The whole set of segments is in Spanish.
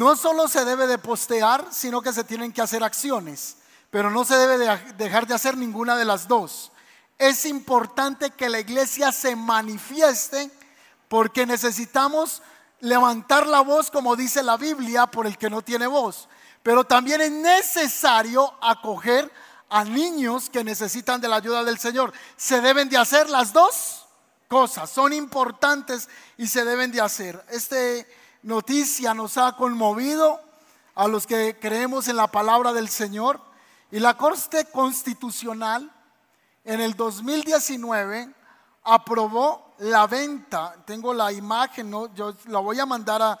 no solo se debe de postear, sino que se tienen que hacer acciones, pero no se debe de dejar de hacer ninguna de las dos. Es importante que la iglesia se manifieste porque necesitamos levantar la voz, como dice la Biblia, por el que no tiene voz. Pero también es necesario acoger a niños que necesitan de la ayuda del Señor. Se deben de hacer las dos cosas, son importantes y se deben de hacer. Esta noticia nos ha conmovido a los que creemos en la palabra del Señor y la Corte Constitucional en el 2019 aprobó la venta. Tengo la imagen, ¿no? yo la voy a mandar a,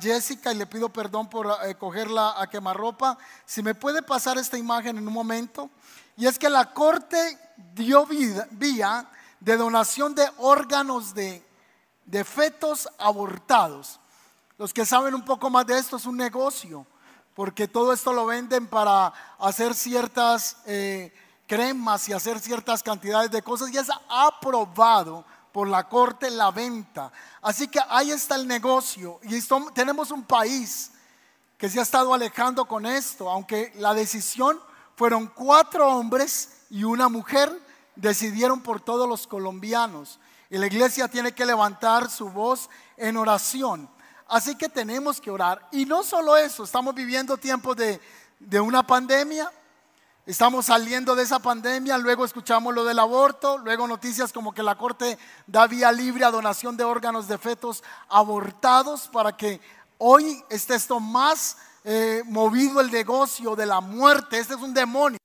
Jessica y le pido perdón por eh, cogerla a quemarropa. Si me puede pasar esta imagen en un momento. Y es que la corte dio vía de donación de órganos de, de fetos abortados. Los que saben un poco más de esto es un negocio, porque todo esto lo venden para hacer ciertas eh, cremas y hacer ciertas cantidades de cosas y es aprobado por la corte la venta. Así que ahí está el negocio y tenemos un país que se ha estado alejando con esto, aunque la decisión fueron cuatro hombres y una mujer, decidieron por todos los colombianos. Y la iglesia tiene que levantar su voz en oración. Así que tenemos que orar. Y no solo eso, estamos viviendo tiempos de, de una pandemia, Estamos saliendo de esa pandemia, luego escuchamos lo del aborto, luego noticias como que la Corte da vía libre a donación de órganos de fetos abortados para que hoy esté esto más eh, movido el negocio de la muerte. Este es un demonio,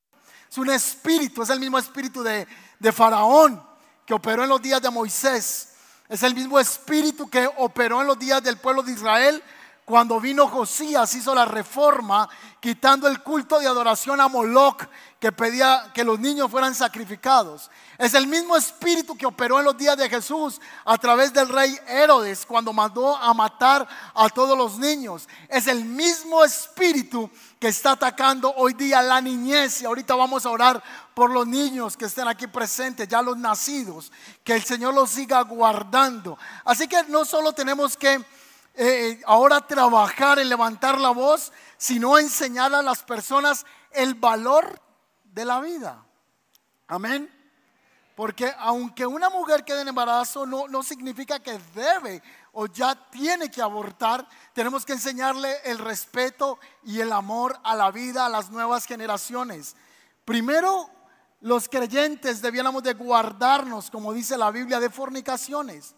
es un espíritu, es el mismo espíritu de, de Faraón que operó en los días de Moisés. Es el mismo espíritu que operó en los días del pueblo de Israel cuando vino Josías hizo la reforma quitando el culto de adoración a Moloch que pedía que los niños fueran sacrificados. Es el mismo espíritu que operó en los días de Jesús a través del rey Herodes cuando mandó a matar a todos los niños. Es el mismo espíritu que está atacando hoy día la niñez y ahorita vamos a orar por los niños que estén aquí presentes, ya los nacidos, que el Señor los siga guardando. Así que no solo tenemos que eh, ahora trabajar en levantar la voz, sino enseñar a las personas el valor de la vida. Amén. Porque aunque una mujer quede en embarazo, no, no significa que debe o ya tiene que abortar. Tenemos que enseñarle el respeto y el amor a la vida a las nuevas generaciones. Primero, los creyentes debiéramos de guardarnos, como dice la Biblia, de fornicaciones.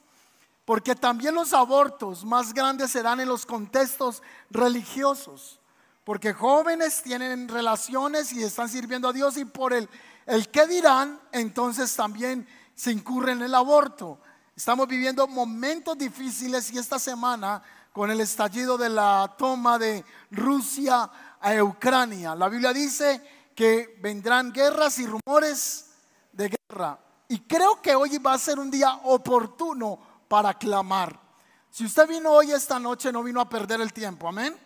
Porque también los abortos más grandes se dan en los contextos religiosos. Porque jóvenes tienen relaciones y están sirviendo a Dios y por el, el que dirán, entonces también se incurre en el aborto. Estamos viviendo momentos difíciles y esta semana con el estallido de la toma de Rusia a Ucrania. La Biblia dice que vendrán guerras y rumores de guerra. Y creo que hoy va a ser un día oportuno para clamar. Si usted vino hoy esta noche, no vino a perder el tiempo, amén.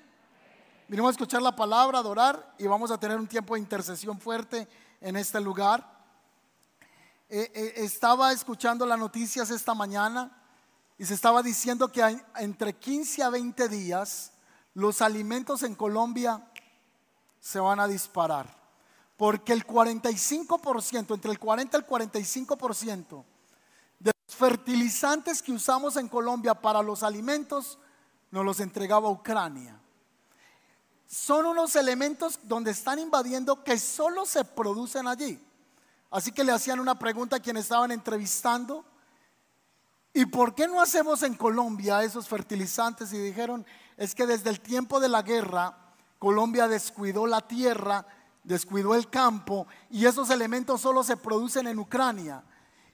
Vinimos a escuchar la palabra, adorar y vamos a tener un tiempo de intercesión fuerte en este lugar. Eh, eh, estaba escuchando las noticias esta mañana y se estaba diciendo que entre 15 a 20 días los alimentos en Colombia se van a disparar. Porque el 45%, entre el 40 y el 45% fertilizantes que usamos en Colombia para los alimentos nos los entregaba Ucrania. Son unos elementos donde están invadiendo que solo se producen allí. Así que le hacían una pregunta a quienes estaban entrevistando. ¿Y por qué no hacemos en Colombia esos fertilizantes? Y dijeron, es que desde el tiempo de la guerra, Colombia descuidó la tierra, descuidó el campo y esos elementos solo se producen en Ucrania.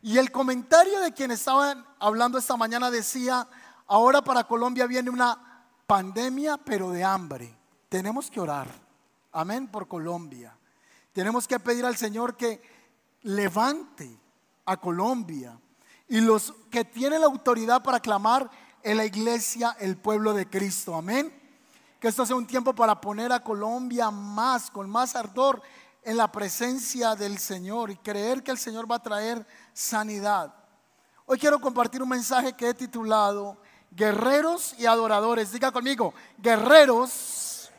Y el comentario de quien estaban hablando esta mañana decía, ahora para Colombia viene una pandemia, pero de hambre. Tenemos que orar. Amén por Colombia. Tenemos que pedir al Señor que levante a Colombia. Y los que tienen la autoridad para clamar en la iglesia, el pueblo de Cristo. Amén. Que esto sea un tiempo para poner a Colombia más, con más ardor en la presencia del Señor y creer que el Señor va a traer sanidad. Hoy quiero compartir un mensaje que he titulado guerreros y adoradores. Diga conmigo, guerreros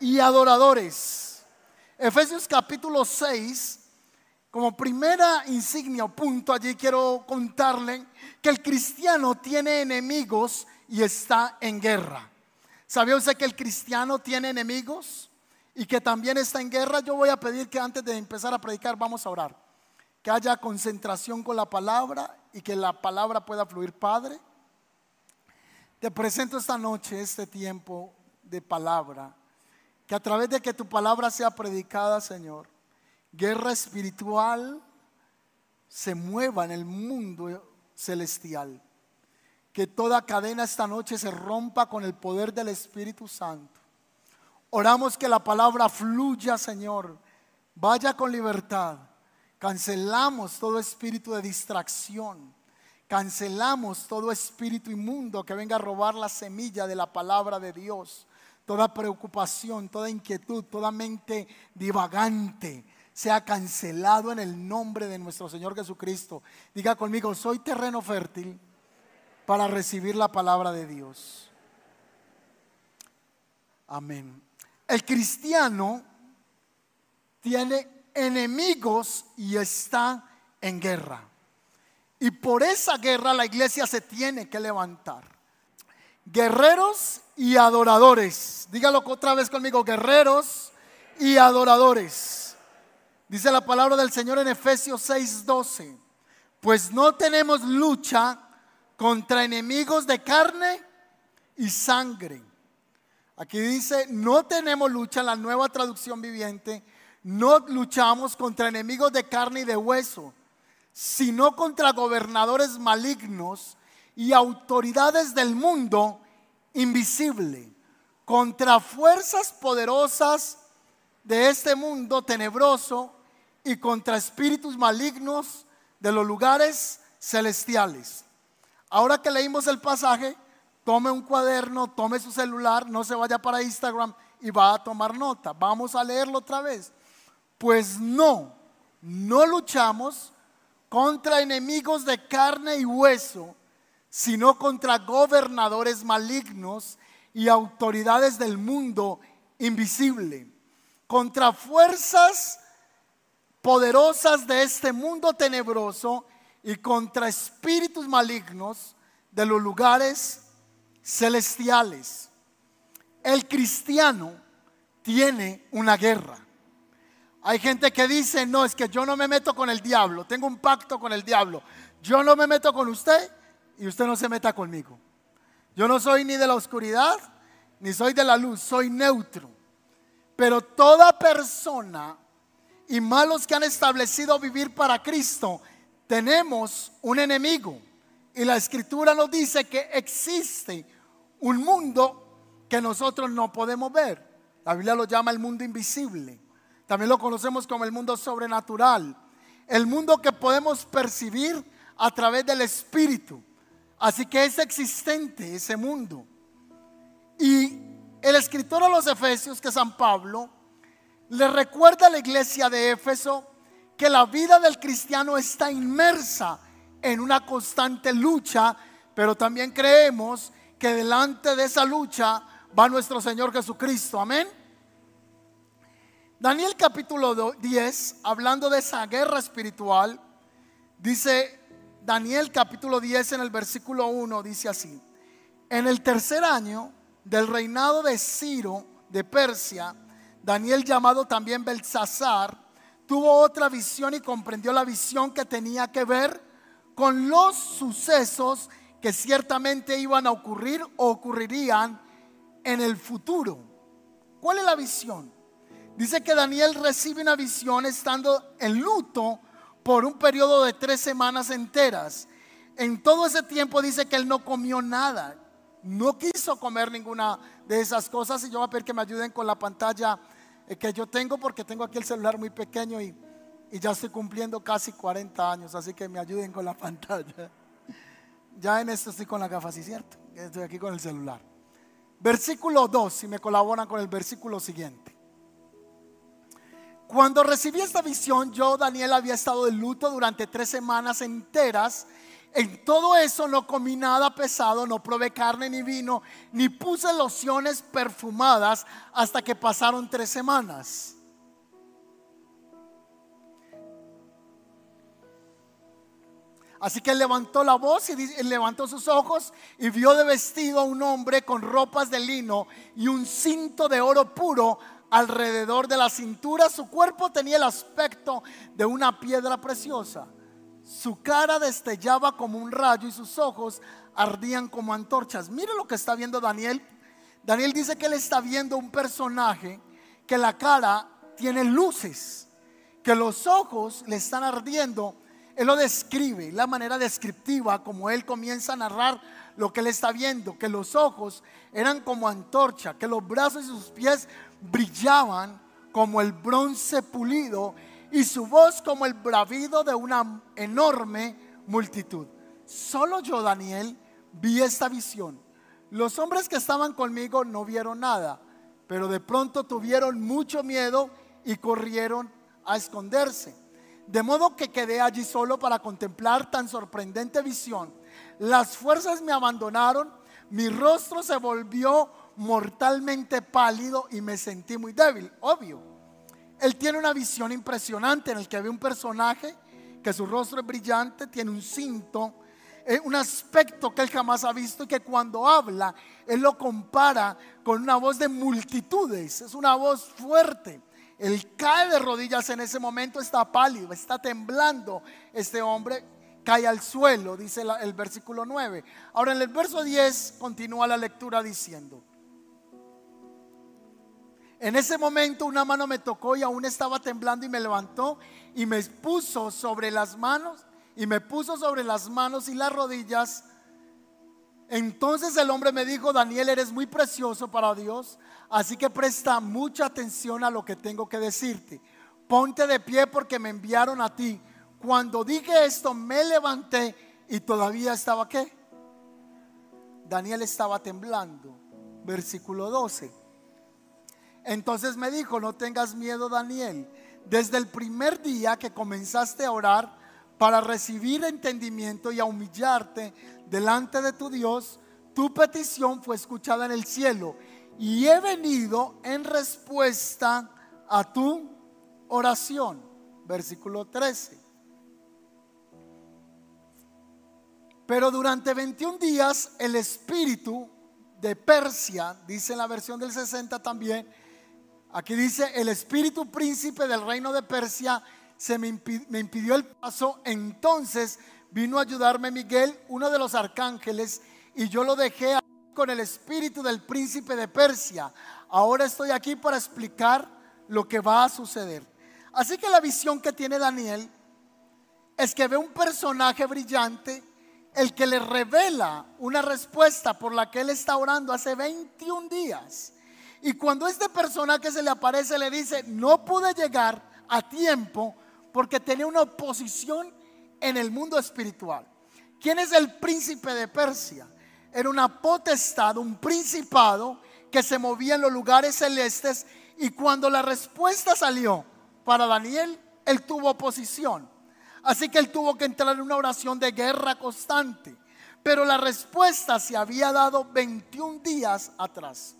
y adoradores. Efesios capítulo 6, como primera insignia o punto allí quiero contarle que el cristiano tiene enemigos y está en guerra. ¿Sabía usted que el cristiano tiene enemigos y que también está en guerra? Yo voy a pedir que antes de empezar a predicar vamos a orar. Que haya concentración con la palabra y que la palabra pueda fluir, Padre. Te presento esta noche este tiempo de palabra. Que a través de que tu palabra sea predicada, Señor, guerra espiritual se mueva en el mundo celestial. Que toda cadena esta noche se rompa con el poder del Espíritu Santo. Oramos que la palabra fluya, Señor. Vaya con libertad. Cancelamos todo espíritu de distracción. Cancelamos todo espíritu inmundo que venga a robar la semilla de la palabra de Dios. Toda preocupación, toda inquietud, toda mente divagante sea cancelado en el nombre de nuestro Señor Jesucristo. Diga conmigo, soy terreno fértil para recibir la palabra de Dios. Amén. El cristiano tiene enemigos y está en guerra. Y por esa guerra la iglesia se tiene que levantar. Guerreros y adoradores. Dígalo otra vez conmigo, guerreros y adoradores. Dice la palabra del Señor en Efesios 6:12, pues no tenemos lucha contra enemigos de carne y sangre. Aquí dice, no tenemos lucha, la nueva traducción viviente, no luchamos contra enemigos de carne y de hueso, sino contra gobernadores malignos y autoridades del mundo invisible, contra fuerzas poderosas de este mundo tenebroso y contra espíritus malignos de los lugares celestiales. Ahora que leímos el pasaje, tome un cuaderno, tome su celular, no se vaya para Instagram y va a tomar nota. Vamos a leerlo otra vez. Pues no, no luchamos contra enemigos de carne y hueso, sino contra gobernadores malignos y autoridades del mundo invisible, contra fuerzas poderosas de este mundo tenebroso y contra espíritus malignos de los lugares celestiales. El cristiano tiene una guerra. Hay gente que dice, no, es que yo no me meto con el diablo, tengo un pacto con el diablo. Yo no me meto con usted y usted no se meta conmigo. Yo no soy ni de la oscuridad ni soy de la luz, soy neutro. Pero toda persona y malos que han establecido vivir para Cristo, tenemos un enemigo. Y la escritura nos dice que existe un mundo que nosotros no podemos ver. La Biblia lo llama el mundo invisible. También lo conocemos como el mundo sobrenatural. El mundo que podemos percibir a través del Espíritu. Así que es existente ese mundo. Y el escritor a los Efesios, que es San Pablo, le recuerda a la iglesia de Éfeso que la vida del cristiano está inmersa en una constante lucha, pero también creemos que delante de esa lucha va nuestro Señor Jesucristo. Amén. Daniel capítulo 10, hablando de esa guerra espiritual, dice Daniel capítulo 10 en el versículo 1, dice así, en el tercer año del reinado de Ciro de Persia, Daniel, llamado también Belsasar, tuvo otra visión y comprendió la visión que tenía que ver con los sucesos que ciertamente iban a ocurrir o ocurrirían en el futuro. ¿Cuál es la visión? Dice que Daniel recibe una visión estando en luto por un periodo de tres semanas enteras. En todo ese tiempo dice que él no comió nada, no quiso comer ninguna de esas cosas y yo voy a pedir que me ayuden con la pantalla que yo tengo porque tengo aquí el celular muy pequeño y, ya estoy cumpliendo casi 40 años, así que me ayuden con la pantalla. Ya en esto estoy con la gafa, sí, cierto. Estoy aquí con el celular. Versículo 2, si me colaboran con el versículo siguiente. Cuando recibí esta visión, yo, Daniel, había estado de luto durante tres semanas enteras En todo eso no comí nada pesado, no probé carne ni vino, ni puse lociones perfumadas hasta que pasaron tres semanas. Así que levantó la voz y levantó sus ojos y vio de vestido a un hombre con ropas de lino y un cinto de oro puro alrededor de la cintura. Su cuerpo tenía el aspecto de una piedra preciosa. Su cara destellaba como un rayo y sus ojos ardían como antorchas. Mire lo que está viendo Daniel. Daniel dice que él está viendo un personaje que la cara tiene luces, que los ojos le están ardiendo él lo describe, la manera descriptiva como él comienza a narrar lo que él está viendo, que los ojos eran como antorcha, que los brazos y sus pies brillaban como el bronce pulido y su voz como el bravido de una enorme multitud. Solo yo, Daniel, vi esta visión. Los hombres que estaban conmigo no vieron nada, pero de pronto tuvieron mucho miedo y corrieron a esconderse. De modo que quedé allí solo para contemplar tan sorprendente visión. Las fuerzas me abandonaron, mi rostro se volvió mortalmente pálido y me sentí muy débil, obvio. Él tiene una visión impresionante en el que ve un personaje que su rostro es brillante, tiene un cinto, eh, un aspecto que él jamás ha visto y que cuando habla, él lo compara con una voz de multitudes, es una voz fuerte. Él cae de rodillas en ese momento, está pálido, está temblando. Este hombre cae al suelo, dice el versículo 9. Ahora en el verso 10 continúa la lectura diciendo, en ese momento una mano me tocó y aún estaba temblando y me levantó y me puso sobre las manos y me puso sobre las manos y las rodillas entonces el hombre me dijo, Daniel, eres muy precioso para Dios, así que presta mucha atención a lo que tengo que decirte. Ponte de pie porque me enviaron a ti. Cuando dije esto, me levanté y todavía estaba qué? Daniel estaba temblando. Versículo 12. Entonces me dijo, no tengas miedo, Daniel. Desde el primer día que comenzaste a orar para recibir entendimiento y a humillarte delante de tu Dios, tu petición fue escuchada en el cielo y he venido en respuesta a tu oración. Versículo 13. Pero durante 21 días el espíritu de Persia, dice en la versión del 60 también, aquí dice, el espíritu príncipe del reino de Persia se me, impidió el paso, entonces vino a ayudarme Miguel, uno de los arcángeles, y yo lo dejé con el espíritu del príncipe de Persia. Ahora estoy aquí para explicar lo que va a suceder. Así que la visión que tiene Daniel es que ve un personaje brillante, el que le revela una respuesta por la que él está orando hace 21 días. Y cuando este personaje se le aparece, le dice, no pude llegar a tiempo porque tenía una oposición en el mundo espiritual. ¿Quién es el príncipe de Persia? Era una potestad, un principado que se movía en los lugares celestes y cuando la respuesta salió para Daniel, él tuvo oposición. Así que él tuvo que entrar en una oración de guerra constante. Pero la respuesta se había dado 21 días atrás.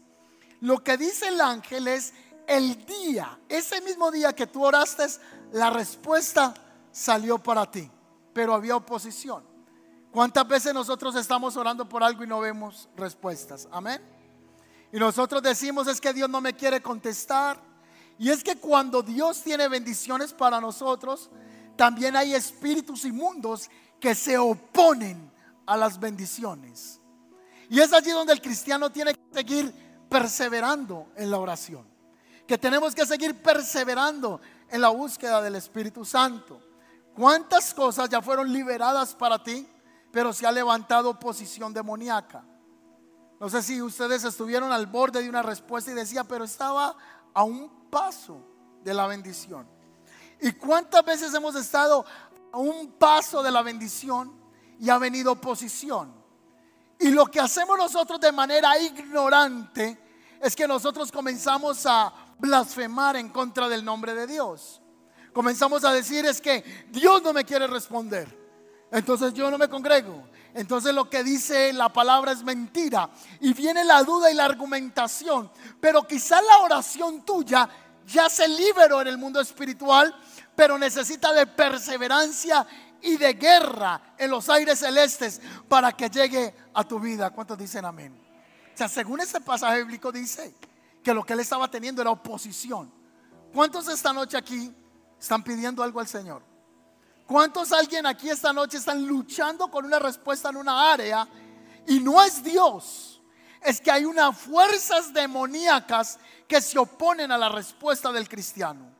Lo que dice el ángel es el día, ese mismo día que tú oraste, la respuesta salió para ti pero había oposición. ¿Cuántas veces nosotros estamos orando por algo y no vemos respuestas? Amén. Y nosotros decimos es que Dios no me quiere contestar. Y es que cuando Dios tiene bendiciones para nosotros, también hay espíritus inmundos que se oponen a las bendiciones. Y es allí donde el cristiano tiene que seguir perseverando en la oración. Que tenemos que seguir perseverando en la búsqueda del Espíritu Santo. ¿Cuántas cosas ya fueron liberadas para ti, pero se ha levantado oposición demoníaca? No sé si ustedes estuvieron al borde de una respuesta y decía, pero estaba a un paso de la bendición. ¿Y cuántas veces hemos estado a un paso de la bendición y ha venido oposición? Y lo que hacemos nosotros de manera ignorante es que nosotros comenzamos a blasfemar en contra del nombre de Dios comenzamos a decir es que Dios no me quiere responder. Entonces yo no me congrego. Entonces lo que dice la palabra es mentira. Y viene la duda y la argumentación. Pero quizá la oración tuya ya se liberó en el mundo espiritual, pero necesita de perseverancia y de guerra en los aires celestes para que llegue a tu vida. ¿Cuántos dicen amén? O sea, según ese pasaje bíblico dice que lo que él estaba teniendo era oposición. ¿Cuántos esta noche aquí están pidiendo algo al Señor? ¿Cuántos alguien aquí esta noche están luchando con una respuesta en una área y no es Dios? Es que hay unas fuerzas demoníacas que se oponen a la respuesta del cristiano.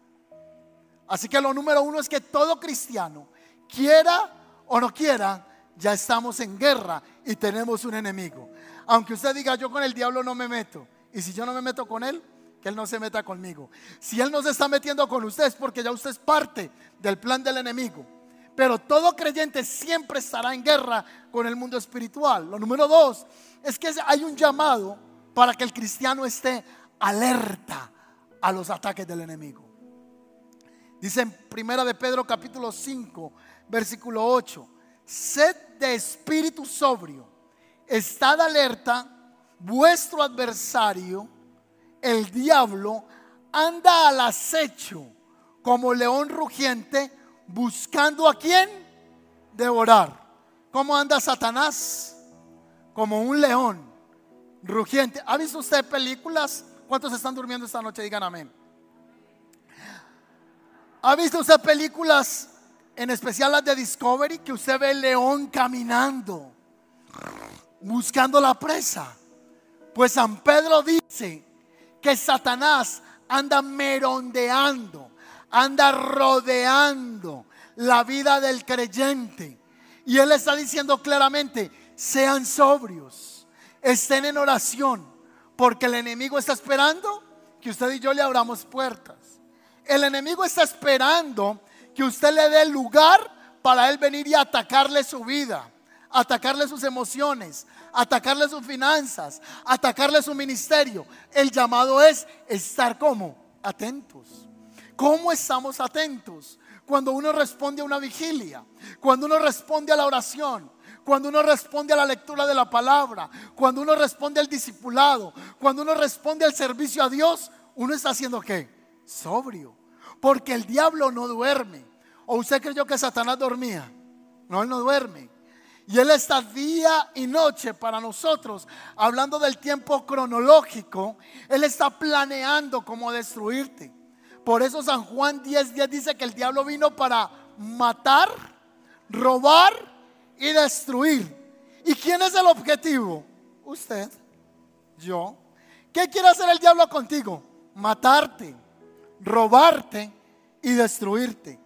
Así que lo número uno es que todo cristiano, quiera o no quiera, ya estamos en guerra y tenemos un enemigo. Aunque usted diga, yo con el diablo no me meto. Y si yo no me meto con él, que él no se meta conmigo. Si él no se está metiendo con usted es porque ya usted es parte del plan del enemigo. Pero todo creyente siempre estará en guerra con el mundo espiritual. Lo número dos es que hay un llamado para que el cristiano esté alerta a los ataques del enemigo. Dice en Primera de Pedro capítulo 5, versículo 8, sed de espíritu sobrio, estad alerta, vuestro adversario, el diablo, anda al acecho como león rugiente, buscando a quién devorar. ¿Cómo anda Satanás? Como un león rugiente. ¿Ha visto usted películas? ¿Cuántos están durmiendo esta noche? Digan amén. ¿Ha visto usted películas, en especial las de Discovery, que usted ve el león caminando, buscando la presa? Pues San Pedro dice que Satanás anda merondeando, anda rodeando la vida del creyente. Y él está diciendo claramente, sean sobrios, estén en oración, porque el enemigo está esperando que usted y yo le abramos puertas. El enemigo está esperando que usted le dé lugar para él venir y atacarle su vida, atacarle sus emociones, atacarle sus finanzas, atacarle su ministerio. El llamado es estar como atentos. ¿Cómo estamos atentos? Cuando uno responde a una vigilia, cuando uno responde a la oración, cuando uno responde a la lectura de la palabra, cuando uno responde al discipulado, cuando uno responde al servicio a Dios, uno está haciendo qué? Sobrio porque el diablo no duerme. ¿O usted creyó que Satanás dormía? No, él no duerme. Y Él está día y noche para nosotros, hablando del tiempo cronológico, Él está planeando cómo destruirte. Por eso San Juan 10:10 dice que el diablo vino para matar, robar y destruir. ¿Y quién es el objetivo? Usted, yo. ¿Qué quiere hacer el diablo contigo? Matarte robarte y destruirte.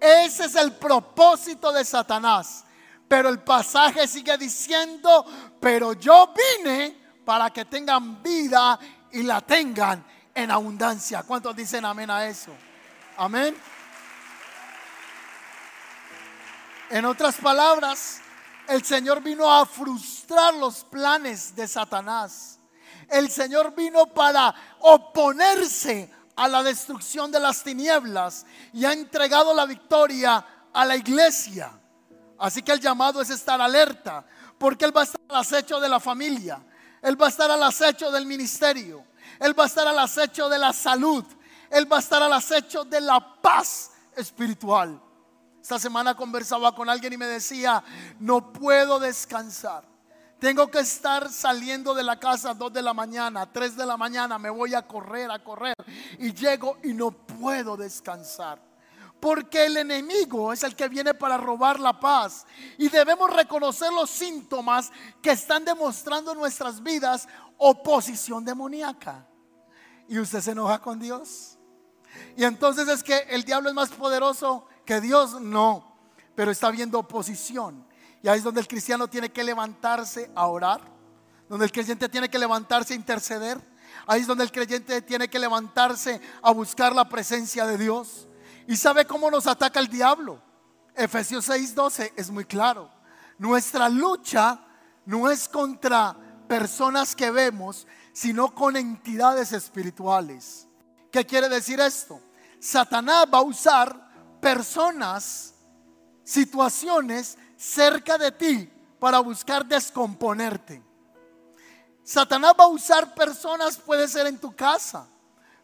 Ese es el propósito de Satanás. Pero el pasaje sigue diciendo, pero yo vine para que tengan vida y la tengan en abundancia. ¿Cuántos dicen amén a eso? Amén. En otras palabras, el Señor vino a frustrar los planes de Satanás. El Señor vino para oponerse a la destrucción de las tinieblas y ha entregado la victoria a la iglesia. Así que el llamado es estar alerta, porque Él va a estar al acecho de la familia, Él va a estar al acecho del ministerio, Él va a estar al acecho de la salud, Él va a estar al acecho de la paz espiritual. Esta semana conversaba con alguien y me decía, no puedo descansar. Tengo que estar saliendo de la casa a 2 de la mañana, 3 de la mañana, me voy a correr, a correr. Y llego y no puedo descansar. Porque el enemigo es el que viene para robar la paz. Y debemos reconocer los síntomas que están demostrando en nuestras vidas oposición demoníaca. Y usted se enoja con Dios. Y entonces es que el diablo es más poderoso que Dios. No, pero está viendo oposición. Y ahí es donde el cristiano tiene que levantarse a orar, donde el creyente tiene que levantarse a interceder. Ahí es donde el creyente tiene que levantarse a buscar la presencia de Dios. ¿Y sabe cómo nos ataca el diablo? Efesios 6:12 es muy claro. Nuestra lucha no es contra personas que vemos, sino con entidades espirituales. ¿Qué quiere decir esto? Satanás va a usar personas, situaciones cerca de ti para buscar descomponerte. Satanás va a usar personas, puede ser en tu casa,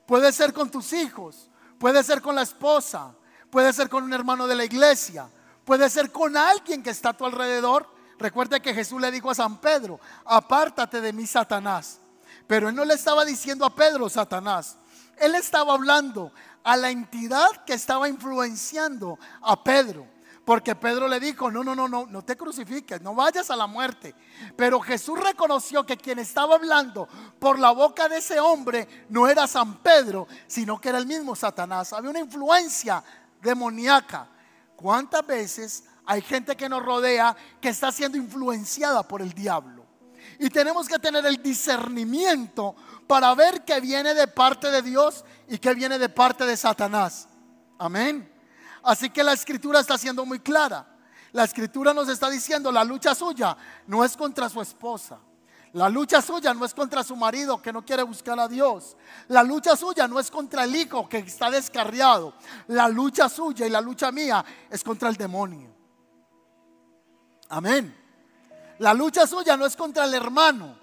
puede ser con tus hijos, puede ser con la esposa, puede ser con un hermano de la iglesia, puede ser con alguien que está a tu alrededor. Recuerda que Jesús le dijo a San Pedro, apártate de mí, Satanás. Pero él no le estaba diciendo a Pedro, Satanás. Él estaba hablando a la entidad que estaba influenciando a Pedro. Porque Pedro le dijo, no, no, no, no, no te crucifiques, no vayas a la muerte. Pero Jesús reconoció que quien estaba hablando por la boca de ese hombre no era San Pedro, sino que era el mismo Satanás. Había una influencia demoníaca. ¿Cuántas veces hay gente que nos rodea que está siendo influenciada por el diablo? Y tenemos que tener el discernimiento para ver qué viene de parte de Dios y qué viene de parte de Satanás. Amén. Así que la escritura está siendo muy clara. La escritura nos está diciendo, la lucha suya no es contra su esposa. La lucha suya no es contra su marido que no quiere buscar a Dios. La lucha suya no es contra el hijo que está descarriado. La lucha suya y la lucha mía es contra el demonio. Amén. La lucha suya no es contra el hermano.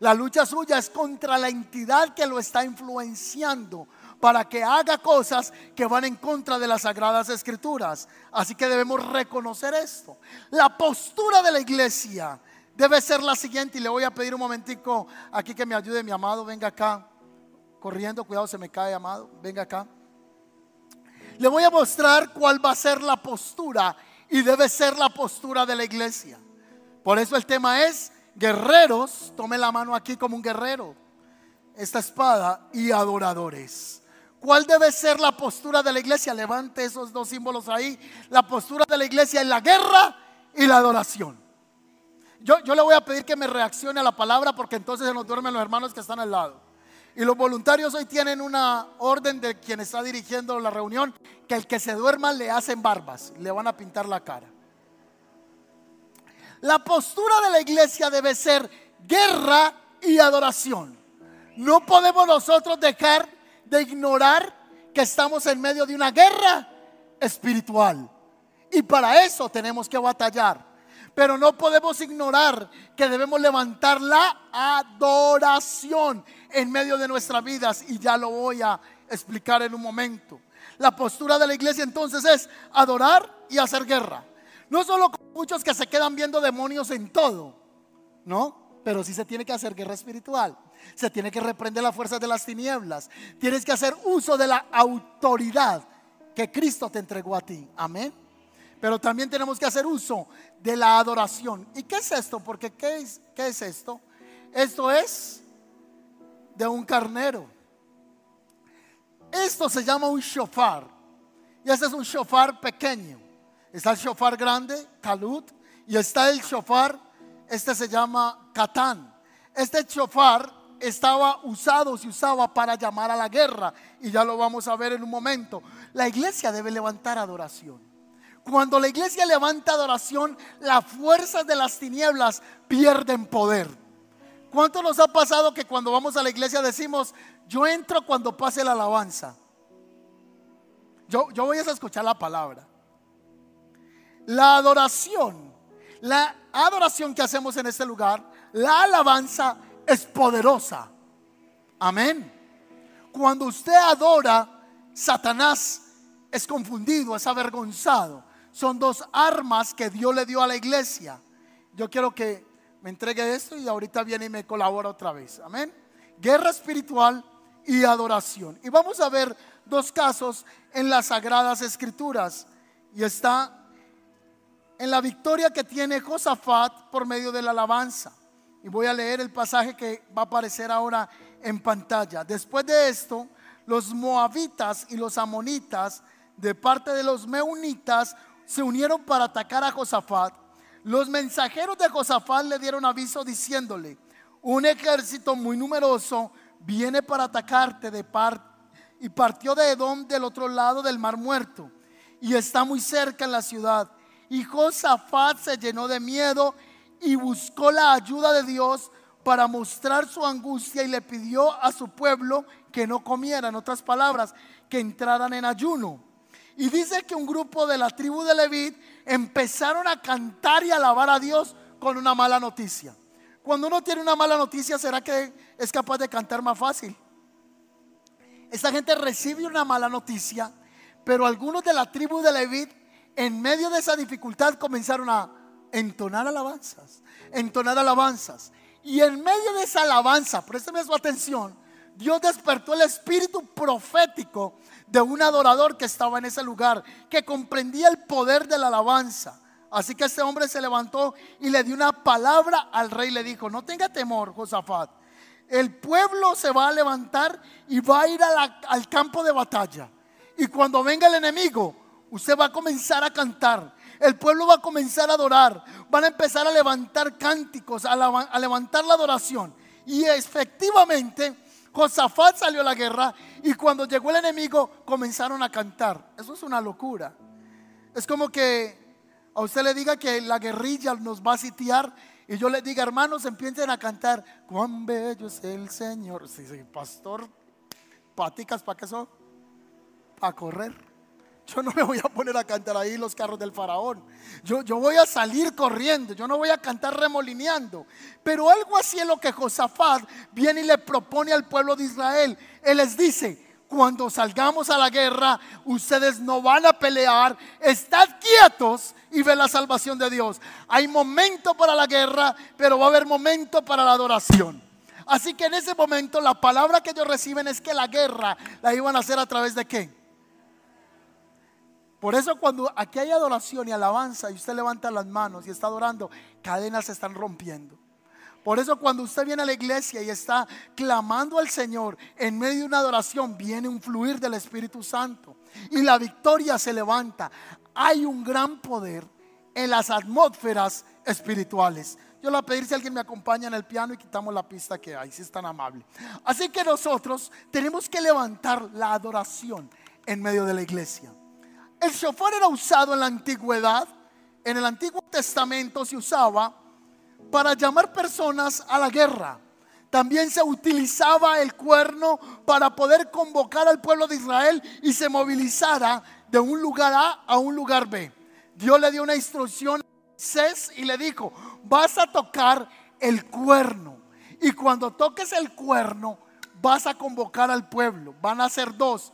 La lucha suya es contra la entidad que lo está influenciando para que haga cosas que van en contra de las sagradas escrituras. Así que debemos reconocer esto. La postura de la iglesia debe ser la siguiente y le voy a pedir un momentico aquí que me ayude mi amado, venga acá. Corriendo, cuidado, se me cae, amado. Venga acá. Le voy a mostrar cuál va a ser la postura y debe ser la postura de la iglesia. Por eso el tema es guerreros, tome la mano aquí como un guerrero, esta espada y adoradores. ¿Cuál debe ser la postura de la iglesia? Levante esos dos símbolos ahí. La postura de la iglesia es la guerra y la adoración. Yo, yo le voy a pedir que me reaccione a la palabra porque entonces se nos duermen los hermanos que están al lado. Y los voluntarios hoy tienen una orden de quien está dirigiendo la reunión, que el que se duerma le hacen barbas, le van a pintar la cara. La postura de la iglesia debe ser guerra y adoración. No podemos nosotros dejar de ignorar que estamos en medio de una guerra espiritual. Y para eso tenemos que batallar. Pero no podemos ignorar que debemos levantar la adoración en medio de nuestras vidas. Y ya lo voy a explicar en un momento. La postura de la iglesia entonces es adorar y hacer guerra. No solo con muchos que se quedan viendo demonios en todo, ¿no? Pero sí se tiene que hacer guerra espiritual se tiene que reprender las fuerzas de las tinieblas. Tienes que hacer uso de la autoridad que Cristo te entregó a ti. Amén. Pero también tenemos que hacer uso de la adoración. ¿Y qué es esto? Porque ¿qué es, qué es esto? Esto es de un carnero. Esto se llama un shofar. Y este es un shofar pequeño. Está el shofar grande, Kalut, y está el shofar, este se llama Katán. Este shofar estaba usado, se usaba para llamar a la guerra. Y ya lo vamos a ver en un momento. La iglesia debe levantar adoración. Cuando la iglesia levanta adoración, las fuerzas de las tinieblas pierden poder. ¿Cuánto nos ha pasado que cuando vamos a la iglesia decimos, yo entro cuando pase la alabanza? Yo, yo voy a escuchar la palabra. La adoración, la adoración que hacemos en este lugar, la alabanza es poderosa. Amén. Cuando usted adora, Satanás es confundido, es avergonzado. Son dos armas que Dios le dio a la iglesia. Yo quiero que me entregue esto y ahorita viene y me colabora otra vez. Amén. Guerra espiritual y adoración. Y vamos a ver dos casos en las sagradas escrituras. Y está en la victoria que tiene Josafat por medio de la alabanza. Y voy a leer el pasaje que va a aparecer ahora en pantalla. Después de esto, los moabitas y los amonitas de parte de los meunitas se unieron para atacar a Josafat. Los mensajeros de Josafat le dieron aviso diciéndole, un ejército muy numeroso viene para atacarte de parte y partió de Edom del otro lado del mar muerto y está muy cerca en la ciudad. Y Josafat se llenó de miedo y buscó la ayuda de Dios para mostrar su angustia y le pidió a su pueblo que no comiera, en otras palabras, que entraran en ayuno. Y dice que un grupo de la tribu de Levit empezaron a cantar y alabar a Dios con una mala noticia. Cuando uno tiene una mala noticia, ¿será que es capaz de cantar más fácil? Esta gente recibe una mala noticia, pero algunos de la tribu de Levit, en medio de esa dificultad, comenzaron a entonar alabanzas, entonar alabanzas. Y en medio de esa alabanza, présteme su atención, Dios despertó el espíritu profético de un adorador que estaba en ese lugar, que comprendía el poder de la alabanza. Así que este hombre se levantó y le dio una palabra al rey. Le dijo, no tenga temor, Josafat. El pueblo se va a levantar y va a ir al campo de batalla. Y cuando venga el enemigo, usted va a comenzar a cantar. El pueblo va a comenzar a adorar. Van a empezar a levantar cánticos, a, levantar la adoración. Y efectivamente, Josafat salió a la guerra y cuando llegó el enemigo comenzaron a cantar. Eso es una locura. Es como que a usted le diga que la guerrilla nos va a sitiar y yo le diga, hermanos, empiecen a cantar, cuán bello es el Señor. Sí, sí, pastor, paticas, ¿para qué son? Para correr. Yo no me voy a poner a cantar ahí los carros del faraón. Yo, yo voy a salir corriendo. Yo no voy a cantar remolineando. Pero algo así es lo que Josafat viene y le propone al pueblo de Israel. Él les dice, cuando salgamos a la guerra, ustedes no van a pelear. Estad quietos y ve la salvación de Dios. Hay momento para la guerra, pero va a haber momento para la adoración. Así que en ese momento la palabra que ellos reciben es que la guerra la iban a hacer a través de qué? Por eso cuando aquí hay adoración y alabanza y usted levanta las manos y está adorando, cadenas se están rompiendo. Por eso cuando usted viene a la iglesia y está clamando al Señor en medio de una adoración, viene un fluir del Espíritu Santo y la victoria se levanta. Hay un gran poder en las atmósferas espirituales. Yo le voy a pedir si alguien me acompaña en el piano y quitamos la pista que hay, si es tan amable. Así que nosotros tenemos que levantar la adoración en medio de la iglesia. El shofar era usado en la antigüedad, en el Antiguo Testamento se usaba para llamar personas a la guerra. También se utilizaba el cuerno para poder convocar al pueblo de Israel y se movilizara de un lugar A a un lugar B. Dios le dio una instrucción a Moisés y le dijo, vas a tocar el cuerno. Y cuando toques el cuerno, vas a convocar al pueblo. Van a ser dos.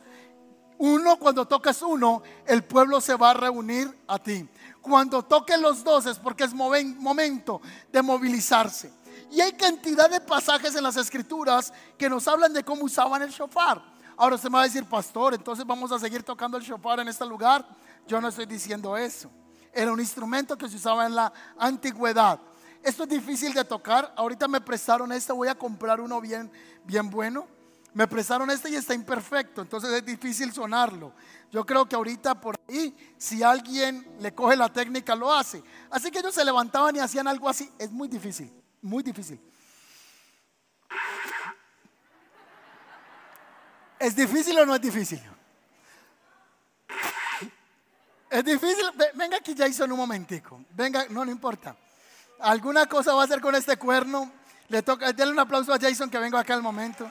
Uno, cuando toques uno, el pueblo se va a reunir a ti. Cuando toques los dos es porque es momento de movilizarse. Y hay cantidad de pasajes en las escrituras que nos hablan de cómo usaban el shofar. Ahora usted me va a decir, pastor, entonces vamos a seguir tocando el shofar en este lugar. Yo no estoy diciendo eso. Era un instrumento que se usaba en la antigüedad. Esto es difícil de tocar. Ahorita me prestaron este, voy a comprar uno bien, bien bueno me prestaron este y está imperfecto, entonces es difícil sonarlo. Yo creo que ahorita por ahí, si alguien le coge la técnica, lo hace. Así que ellos se levantaban y hacían algo así. Es muy difícil, muy difícil. ¿Es difícil o no es difícil? Es difícil. Venga aquí Jason un momentico. Venga, no, no importa. Alguna cosa va a hacer con este cuerno. Le toca, denle un aplauso a Jason que venga acá al momento.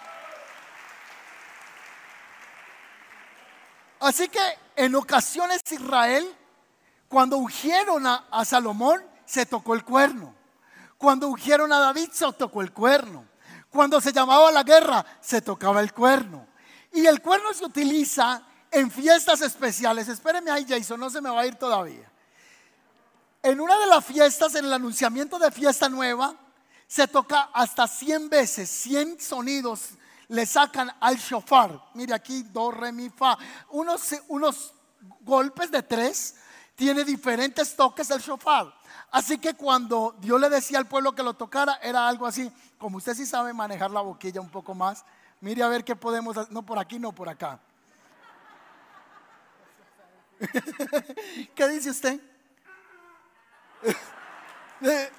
Así que en ocasiones Israel, cuando ungieron a, Salomón, se tocó el cuerno. Cuando ungieron a David, se tocó el cuerno. Cuando se llamaba la guerra, se tocaba el cuerno. Y el cuerno se utiliza en fiestas especiales. Espéreme ahí, Jason, no se me va a ir todavía. En una de las fiestas, en el anunciamiento de fiesta nueva, se toca hasta 100 veces, 100 sonidos le sacan al shofar. Mire aquí, do, re, mi, fa. Unos, unos golpes de tres. Tiene diferentes toques el shofar. Así que cuando Dios le decía al pueblo que lo tocara, era algo así. Como usted sí sabe manejar la boquilla un poco más, mire a ver qué podemos hacer. No por aquí, no por acá. ¿Qué dice usted?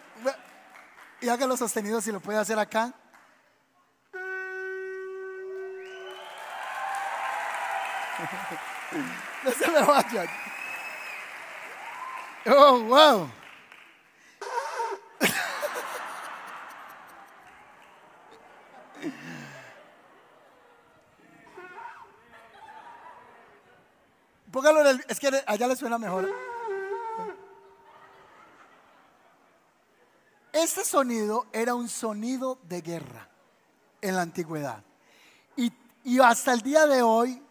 y haga los sostenidos si lo puede hacer acá. no se me vayan. Oh, wow. póngalo en el, es que allá le suena mejor. Este sonido era un sonido de guerra en la antigüedad. Y, y hasta el día de hoy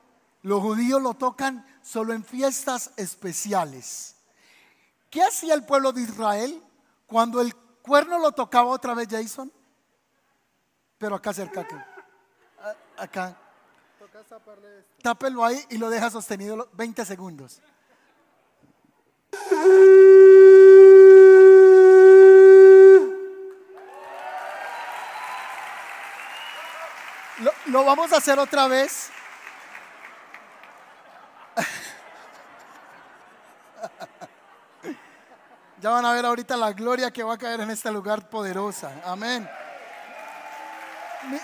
los judíos lo tocan solo en fiestas especiales. ¿Qué hacía el pueblo de Israel cuando el cuerno lo tocaba otra vez Jason? Pero acá cerca, acá. acá. Tápelo ahí y lo deja sostenido 20 segundos. Lo, vamos a hacer otra vez. Ya van a ver ahorita la gloria que va a caer en este lugar poderosa. Amén.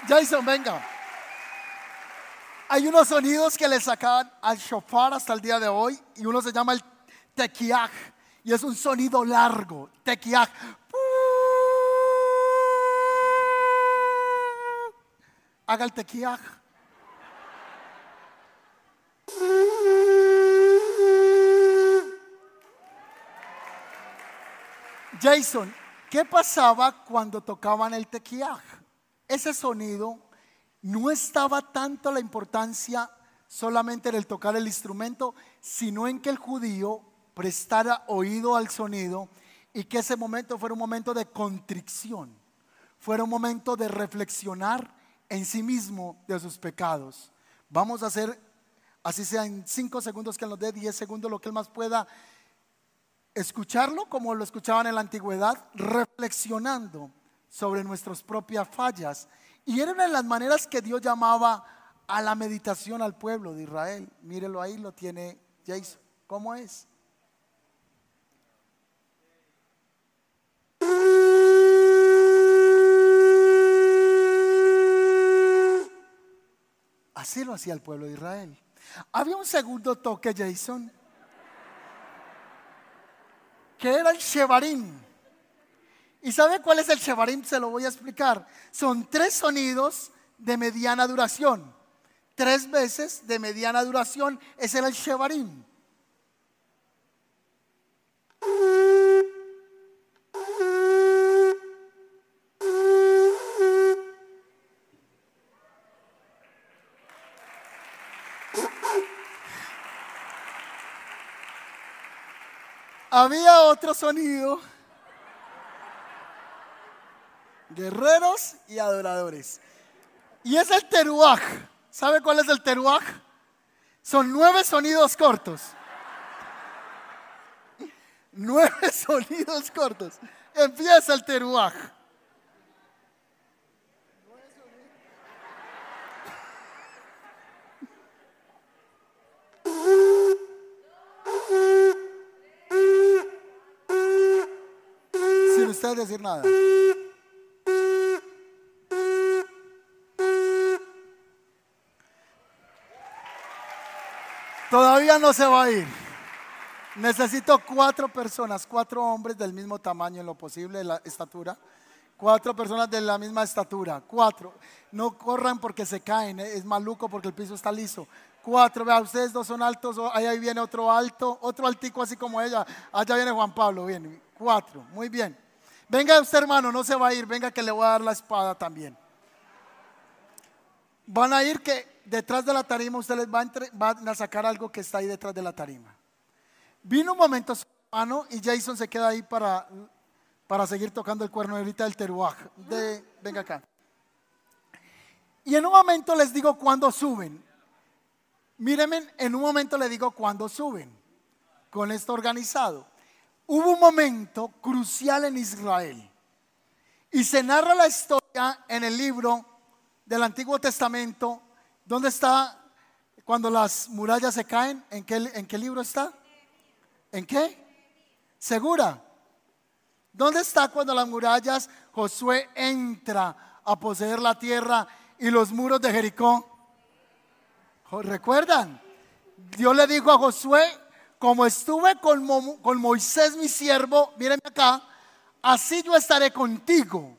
Jason, venga. Hay unos sonidos que le sacan al shofar hasta el día de hoy y uno se llama el tequiaj y es un sonido largo. Tequiaj. Haga el tequiaj. Jason, ¿qué pasaba cuando tocaban el tequiaj? Ese sonido no estaba tanto la importancia solamente en el tocar el instrumento, sino en que el judío prestara oído al sonido y que ese momento fuera un momento de contrición, fuera un momento de reflexionar en sí mismo de sus pecados. Vamos a hacer, así sea en cinco segundos que nos dé, diez segundos, lo que él más pueda, escucharlo como lo escuchaban en la antigüedad, reflexionando sobre nuestras propias fallas. Y eran en las maneras que Dios llamaba a la meditación al pueblo de Israel. Mírelo ahí, lo tiene Jason. ¿Cómo es? Así lo hacía el pueblo de Israel. Había un segundo toque, Jason, que era el Shevarim. ¿Y sabe cuál es el Shevarim? Se lo voy a explicar. Son tres sonidos de mediana duración. Tres veces de mediana duración. Ese era el Shevarim. Había otro sonido. Guerreros y adoradores. Y es el teruaj. ¿Sabe cuál es el teruaj? Son nueve sonidos cortos. Nueve sonidos cortos. Empieza el teruaj. Decir nada. Todavía no se va a ir. Necesito cuatro personas, cuatro hombres del mismo tamaño en lo posible, la estatura. Cuatro personas de la misma estatura. Cuatro. No corran porque se caen. Eh, es maluco porque el piso está liso. Cuatro. Vea, ustedes dos son altos. Ahí viene otro alto. Otro altico así como ella. Allá viene Juan Pablo. Bien. Cuatro. Muy bien. Venga usted hermano, no se va a ir, venga que le voy a dar la espada también. Van a ir que detrás de la tarima ustedes van, van a sacar algo que está ahí detrás de la tarima. Vino un momento su hermano y Jason se queda ahí para, para seguir tocando el cuerno ahorita del teruaj. Venga acá. Y en un momento les digo cuándo suben. Mírenme, en un momento les digo cuándo suben. Con esto organizado. Hubo un momento crucial en Israel y se narra la historia en el libro del Antiguo Testamento. ¿Dónde está cuando las murallas se caen? ¿En qué, en qué libro está? ¿En qué? ¿Segura? ¿Dónde está cuando las murallas Josué entra a poseer la tierra y los muros de Jericó? ¿Recuerdan? Dios le dijo a Josué, como estuve con, Moisés mi siervo, mírenme acá, así yo estaré contigo.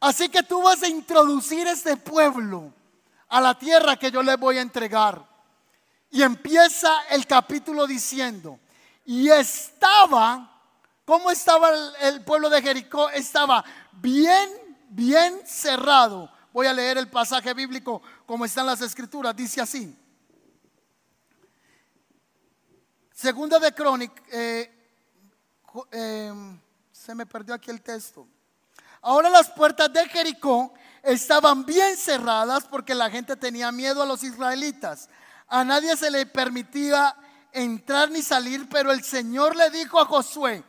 Así que tú vas a introducir este pueblo a la tierra que yo les voy a entregar. Y empieza el capítulo diciendo, y estaba, ¿cómo estaba el, pueblo de Jericó? Estaba bien, bien cerrado. Voy a leer el pasaje bíblico como están las escrituras. Dice así. Segunda de Crónica, eh, eh, se me perdió aquí el texto. Ahora las puertas de Jericó estaban bien cerradas porque la gente tenía miedo a los israelitas. A nadie se le permitía entrar ni salir, pero el Señor le dijo a Josué,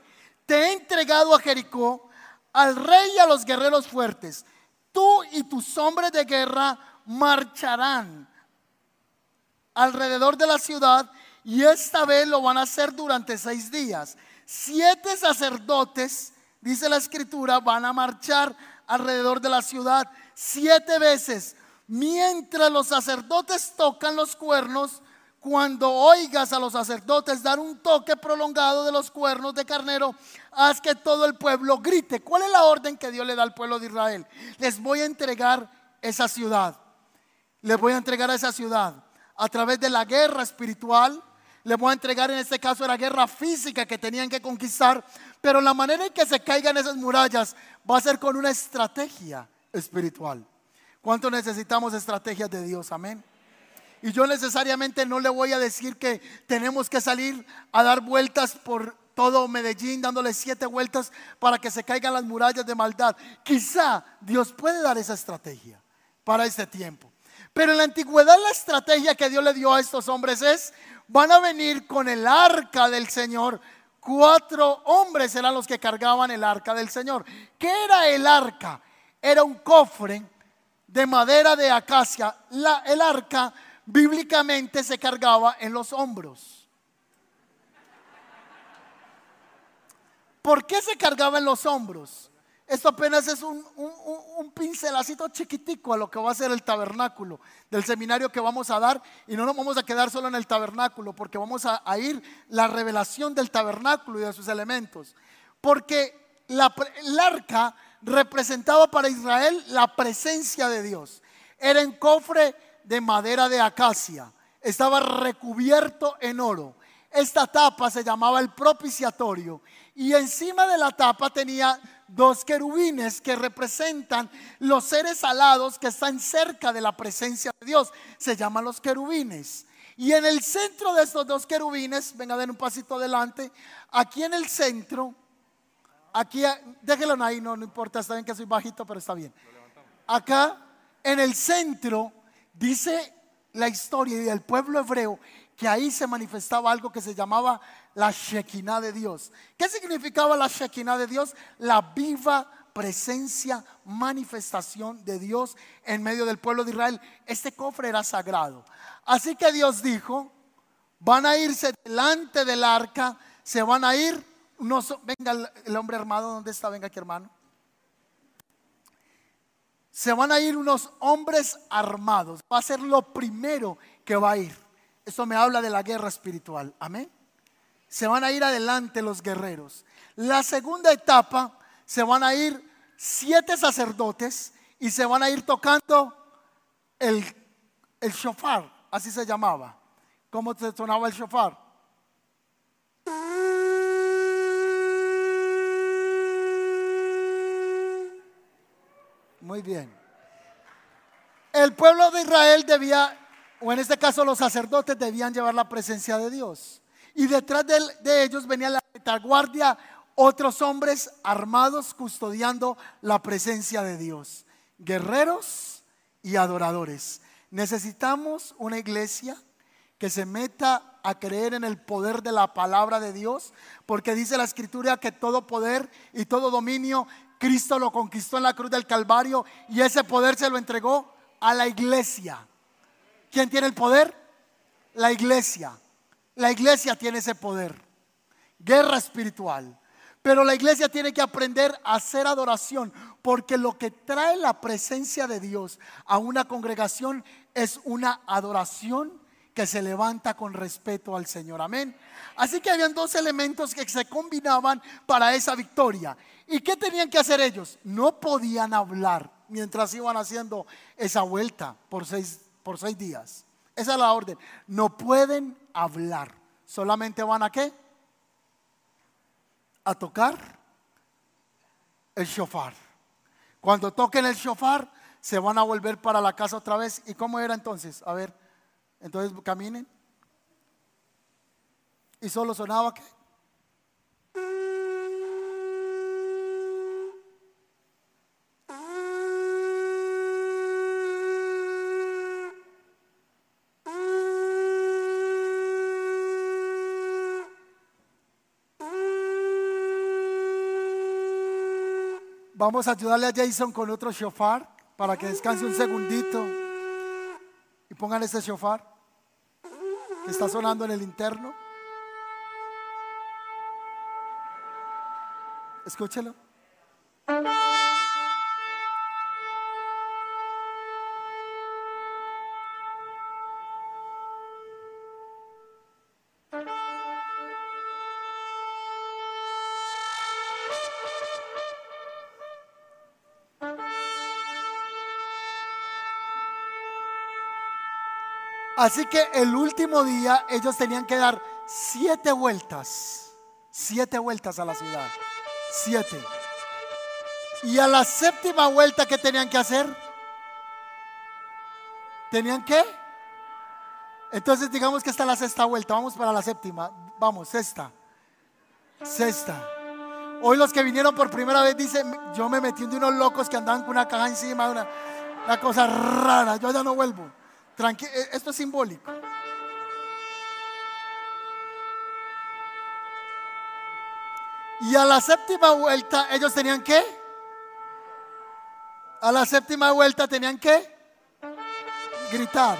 te he entregado a Jericó, al rey y a los guerreros fuertes. Tú y tus hombres de guerra marcharán alrededor de la ciudad y esta vez lo van a hacer durante seis días. Siete sacerdotes, dice la escritura, van a marchar alrededor de la ciudad siete veces. Mientras los sacerdotes tocan los cuernos, cuando oigas a los sacerdotes dar un toque prolongado de los cuernos de carnero, haz que todo el pueblo grite. ¿Cuál es la orden que Dios le da al pueblo de Israel? Les voy a entregar esa ciudad. Les voy a entregar a esa ciudad a través de la guerra espiritual. Les voy a entregar en este caso la guerra física que tenían que conquistar. Pero la manera en que se caigan esas murallas va a ser con una estrategia espiritual. ¿Cuánto necesitamos estrategias de Dios? Amén. Y yo necesariamente no le voy a decir que tenemos que salir a dar vueltas por todo Medellín, dándole siete vueltas para que se caigan las murallas de maldad. Quizá Dios puede dar esa estrategia para este tiempo. Pero en la antigüedad la estrategia que Dios le dio a estos hombres es, van a venir con el arca del Señor. Cuatro hombres eran los que cargaban el arca del Señor. ¿Qué era el arca? Era un cofre de madera de acacia. el arca bíblicamente se cargaba en los hombros. ¿Por qué se cargaba en los hombros? Esto apenas es un, pincelacito chiquitico a lo que va a ser el tabernáculo del seminario que vamos a dar. Y no nos vamos a quedar solo en el tabernáculo, porque vamos a, ir la revelación del tabernáculo y de sus elementos. Porque la, el arca representaba para Israel la presencia de Dios. Era en cofre de madera de acacia. Estaba recubierto en oro. Esta tapa se llamaba el propiciatorio y encima de la tapa tenía dos querubines que representan los seres alados que están cerca de la presencia de Dios. Se llaman los querubines. Y en el centro de estos dos querubines, venga, den un pasito adelante, aquí en el centro, aquí, déjenlo ahí, no, no importa, está bien que soy bajito, pero está bien. Acá, en el centro, Dice la historia del pueblo hebreo que ahí se manifestaba algo que se llamaba la Shekinah de Dios. ¿Qué significaba la Shekinah de Dios? La viva presencia, manifestación de Dios en medio del pueblo de Israel. Este cofre era sagrado. Así que Dios dijo, van a irse delante del arca, se van a ir, venga el hombre armado, ¿dónde está? Venga aquí hermano se van a ir unos hombres armados. Va a ser lo primero que va a ir. Eso me habla de la guerra espiritual. Amén. Se van a ir adelante los guerreros. La segunda etapa, se van a ir siete sacerdotes y se van a ir tocando el, el shofar, así se llamaba. ¿Cómo se sonaba el shofar? Muy bien. El pueblo de Israel debía, o en este caso los sacerdotes debían llevar la presencia de Dios. Y detrás de, ellos venía la retaguardia, otros hombres armados custodiando la presencia de Dios. Guerreros y adoradores. Necesitamos una iglesia que se meta a creer en el poder de la palabra de Dios, porque dice la escritura que todo poder y todo dominio Cristo lo conquistó en la cruz del Calvario y ese poder se lo entregó a la iglesia. ¿Quién tiene el poder? La iglesia. La iglesia tiene ese poder. Guerra espiritual. Pero la iglesia tiene que aprender a hacer adoración, porque lo que trae la presencia de Dios a una congregación es una adoración que se levanta con respeto al Señor. Amén. Así que habían dos elementos que se combinaban para esa victoria. ¿Y qué tenían que hacer ellos? No podían hablar mientras iban haciendo esa vuelta por seis, por seis días. esa es la orden. No pueden hablar. Solamente van a qué? A tocar el shofar. Cuando toquen el shofar, se van a volver para la casa otra vez. ¿Y cómo era entonces? A ver, entonces caminen. Y solo sonaba qué? Vamos a ayudarle a Jason con otro shofar para que descanse un segundito. Y pongan este shofar que está sonando en el interno. Escúchelo. Así que el último día ellos tenían que dar siete vueltas, siete vueltas a la ciudad, siete. Y a la séptima vuelta, ¿qué tenían que hacer? ¿Tenían que? Entonces digamos que está la sexta vuelta, vamos para la séptima, vamos, sexta, sexta. Hoy los que vinieron por primera vez dicen, yo me metí de unos locos que andaban con una caja encima, una, una cosa rara, yo ya no vuelvo. Eh, esto es simbólico. Y a la séptima vuelta ellos tenían que, a la séptima vuelta tenían que gritar.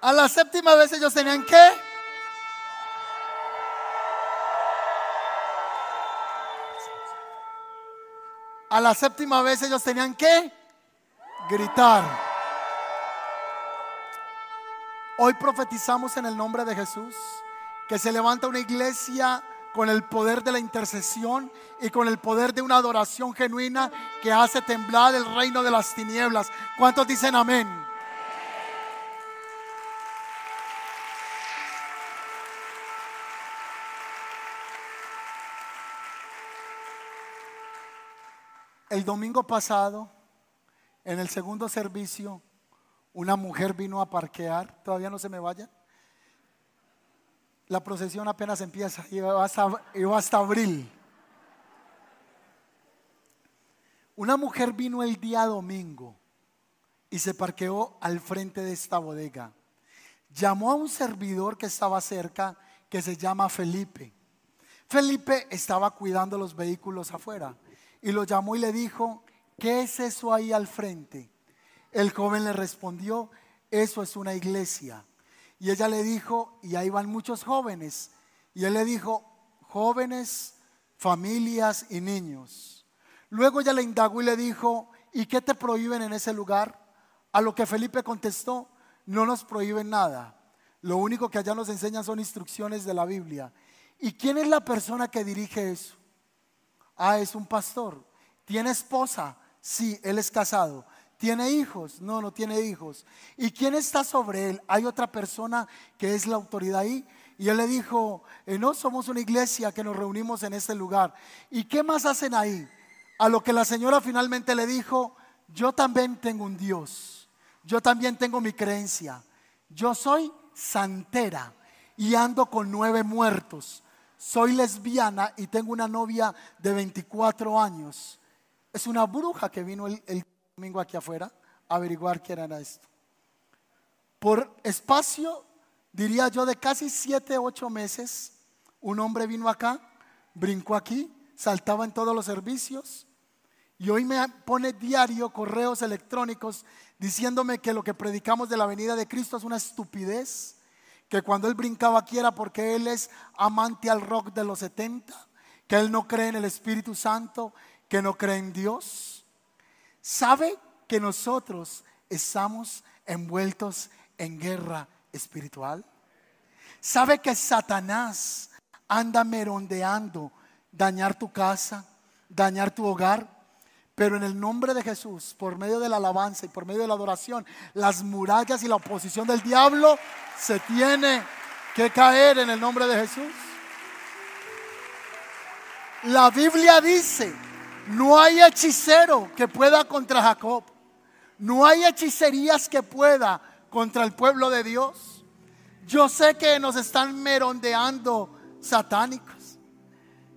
A la séptima vez ellos tenían que A la séptima vez ellos tenían que gritar. Hoy profetizamos en el nombre de Jesús que se levanta una iglesia con el poder de la intercesión y con el poder de una adoración genuina que hace temblar el reino de las tinieblas. ¿Cuántos dicen amén? El domingo pasado, en el segundo servicio, una mujer vino a parquear, todavía no se me vaya. La procesión apenas empieza, iba hasta, hasta abril. Una mujer vino el día domingo y se parqueó al frente de esta bodega. Llamó a un servidor que estaba cerca, que se llama Felipe. Felipe estaba cuidando los vehículos afuera y lo llamó y le dijo, ¿qué es eso ahí al frente? El joven le respondió, eso es una iglesia. Y ella le dijo, y ahí van muchos jóvenes. Y él le dijo, jóvenes, familias y niños. Luego ella le indagó y le dijo, ¿y qué te prohíben en ese lugar? A lo que Felipe contestó, no nos prohíben nada. Lo único que allá nos enseñan son instrucciones de la Biblia. ¿Y quién es la persona que dirige eso? Ah, es un pastor. ¿Tiene esposa? Sí, él es casado. ¿Tiene hijos? No, no tiene hijos. ¿Y quién está sobre él? Hay otra persona que es la autoridad ahí. Y él le dijo, eh, no, somos una iglesia que nos reunimos en este lugar. ¿Y qué más hacen ahí? A lo que la señora finalmente le dijo, yo también tengo un Dios. Yo también tengo mi creencia. Yo soy santera y ando con nueve muertos soy lesbiana y tengo una novia de 24 años. Es una bruja que vino el, domingo aquí afuera a averiguar quién era esto. Por espacio, diría yo, de casi 7, 8 meses, un hombre vino acá, brincó aquí, saltaba en todos los servicios y hoy me pone diario correos electrónicos diciéndome que lo que predicamos de la venida de Cristo es una estupidez que cuando él brincaba aquí era porque él es amante al rock de los 70, que él no cree en el Espíritu Santo, que no cree en Dios. ¿Sabe que nosotros estamos envueltos en guerra espiritual? ¿Sabe que Satanás anda merondeando, dañar tu casa, dañar tu hogar. Pero en el nombre de Jesús, por medio de la alabanza y por medio de la adoración, las murallas y la oposición del diablo se tiene que caer en el nombre de Jesús. La Biblia dice, no hay hechicero que pueda contra Jacob. No hay hechicerías que pueda contra el pueblo de Dios. Yo sé que nos están merondeando satánicos.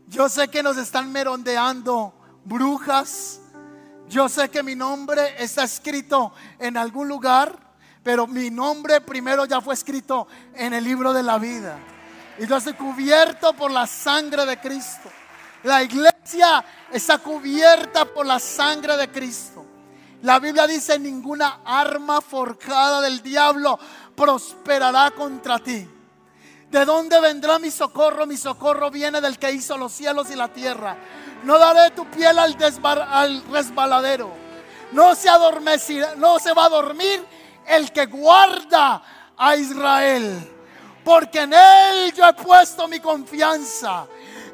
Yo sé que nos están merondeando brujas. Yo sé que mi nombre está escrito en algún lugar, pero mi nombre primero ya fue escrito en el libro de la vida. Y yo estoy cubierto por la sangre de Cristo. La iglesia está cubierta por la sangre de Cristo. La Biblia dice, ninguna arma forjada del diablo prosperará contra ti. ¿De dónde vendrá mi socorro? Mi socorro viene del que hizo los cielos y la tierra. No daré tu piel al, al resbaladero. No se adormecirá, no se va a dormir el que guarda a Israel. Porque en él yo he puesto mi confianza.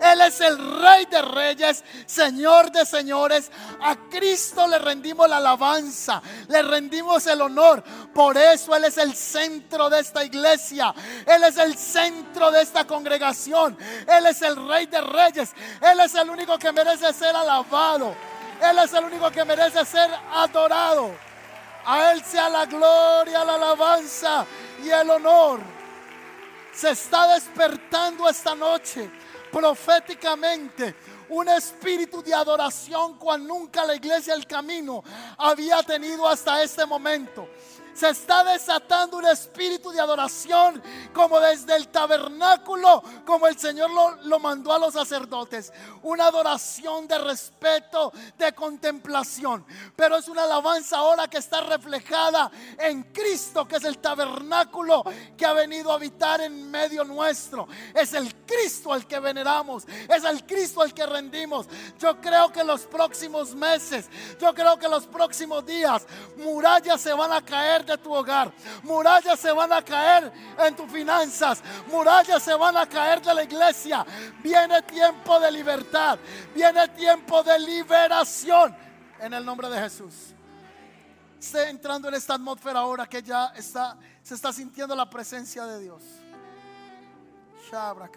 Él es el Rey de Reyes, Señor de Señores. A Cristo le rendimos la alabanza, le rendimos el honor. Por eso Él es el centro de esta iglesia. Él es el centro de esta congregación. Él es el Rey de Reyes. Él es el único que merece ser alabado. Él es el único que merece ser adorado. A Él sea la gloria, la alabanza y el honor. Se está despertando esta noche proféticamente un espíritu de adoración cual nunca la iglesia del camino había tenido hasta este momento se está desatando un espíritu de adoración como desde el tabernáculo, como el Señor lo, mandó a los sacerdotes. Una adoración de respeto, de contemplación. Pero es una alabanza ahora que está reflejada en Cristo, que es el tabernáculo que ha venido a habitar en medio nuestro. Es el Cristo al que veneramos, es el Cristo al que rendimos. Yo creo que los próximos meses, yo creo que los próximos días, murallas se van a de tu hogar. Murallas se van a caer en tus finanzas. Murallas se van a caer de la iglesia. Viene tiempo de libertad. Viene tiempo de liberación. En el nombre de Jesús. Esté entrando en esta atmósfera ahora que ya está, se está sintiendo la presencia de Dios. Shabra